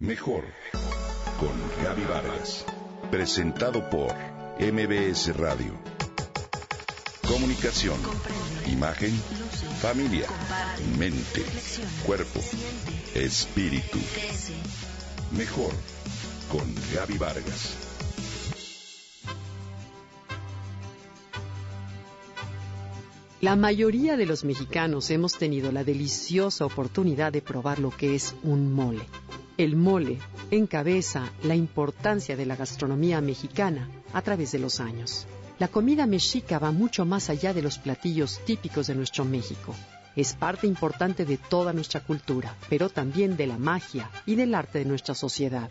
Mejor con Gaby Vargas. Presentado por MBS Radio. Comunicación, imagen, familia, mente, cuerpo, espíritu. Mejor con Gaby Vargas. La mayoría de los mexicanos hemos tenido la deliciosa oportunidad de probar lo que es un mole. El mole encabeza la importancia de la gastronomía mexicana a través de los años. La comida mexica va mucho más allá de los platillos típicos de nuestro México. Es parte importante de toda nuestra cultura, pero también de la magia y del arte de nuestra sociedad.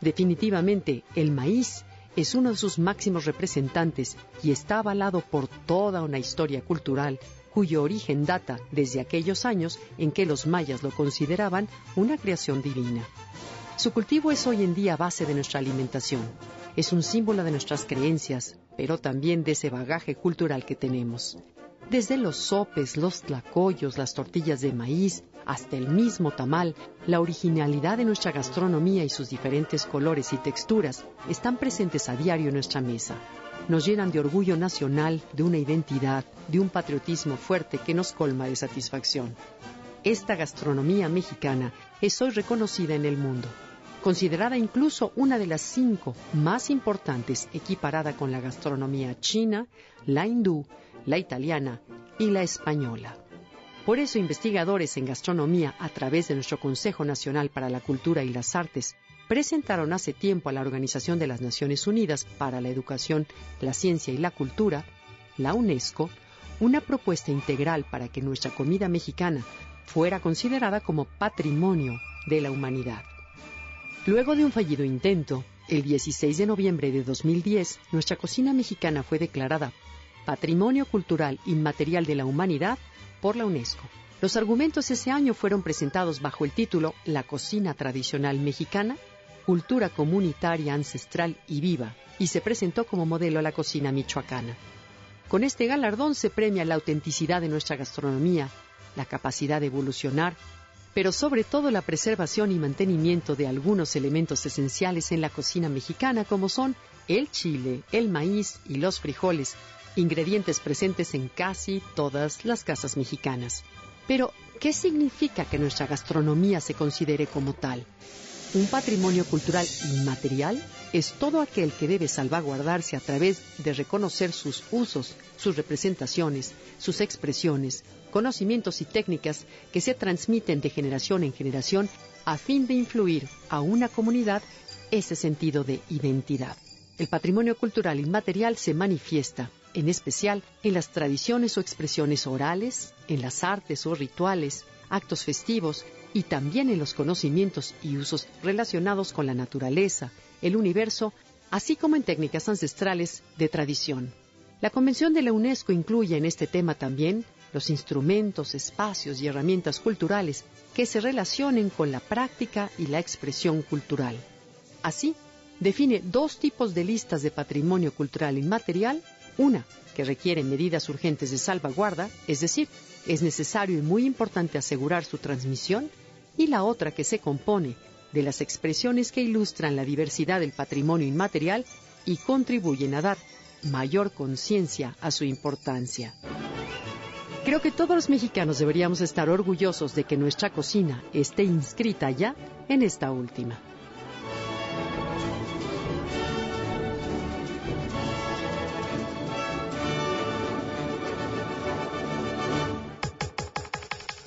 Definitivamente, el maíz es uno de sus máximos representantes y está avalado por toda una historia cultural cuyo origen data desde aquellos años en que los mayas lo consideraban una creación divina. Su cultivo es hoy en día base de nuestra alimentación. Es un símbolo de nuestras creencias, pero también de ese bagaje cultural que tenemos. Desde los sopes, los tlacoyos, las tortillas de maíz, hasta el mismo tamal, la originalidad de nuestra gastronomía y sus diferentes colores y texturas están presentes a diario en nuestra mesa nos llenan de orgullo nacional, de una identidad, de un patriotismo fuerte que nos colma de satisfacción. Esta gastronomía mexicana es hoy reconocida en el mundo, considerada incluso una de las cinco más importantes equiparada con la gastronomía china, la hindú, la italiana y la española. Por eso investigadores en gastronomía a través de nuestro Consejo Nacional para la Cultura y las Artes presentaron hace tiempo a la Organización de las Naciones Unidas para la Educación, la Ciencia y la Cultura, la UNESCO, una propuesta integral para que nuestra comida mexicana fuera considerada como patrimonio de la humanidad. Luego de un fallido intento, el 16 de noviembre de 2010, nuestra cocina mexicana fue declarada Patrimonio Cultural Inmaterial de la Humanidad por la UNESCO. Los argumentos ese año fueron presentados bajo el título La cocina tradicional mexicana cultura comunitaria ancestral y viva, y se presentó como modelo a la cocina michoacana. Con este galardón se premia la autenticidad de nuestra gastronomía, la capacidad de evolucionar, pero sobre todo la preservación y mantenimiento de algunos elementos esenciales en la cocina mexicana como son el chile, el maíz y los frijoles, ingredientes presentes en casi todas las casas mexicanas. Pero, ¿qué significa que nuestra gastronomía se considere como tal? Un patrimonio cultural inmaterial es todo aquel que debe salvaguardarse a través de reconocer sus usos, sus representaciones, sus expresiones, conocimientos y técnicas que se transmiten de generación en generación a fin de influir a una comunidad ese sentido de identidad. El patrimonio cultural inmaterial se manifiesta, en especial, en las tradiciones o expresiones orales, en las artes o rituales, actos festivos y también en los conocimientos y usos relacionados con la naturaleza, el universo, así como en técnicas ancestrales de tradición. La Convención de la UNESCO incluye en este tema también los instrumentos, espacios y herramientas culturales que se relacionen con la práctica y la expresión cultural. Así, define dos tipos de listas de patrimonio cultural inmaterial, una que requiere medidas urgentes de salvaguarda, es decir, es necesario y muy importante asegurar su transmisión, y la otra que se compone de las expresiones que ilustran la diversidad del patrimonio inmaterial y contribuyen a dar mayor conciencia a su importancia. Creo que todos los mexicanos deberíamos estar orgullosos de que nuestra cocina esté inscrita ya en esta última.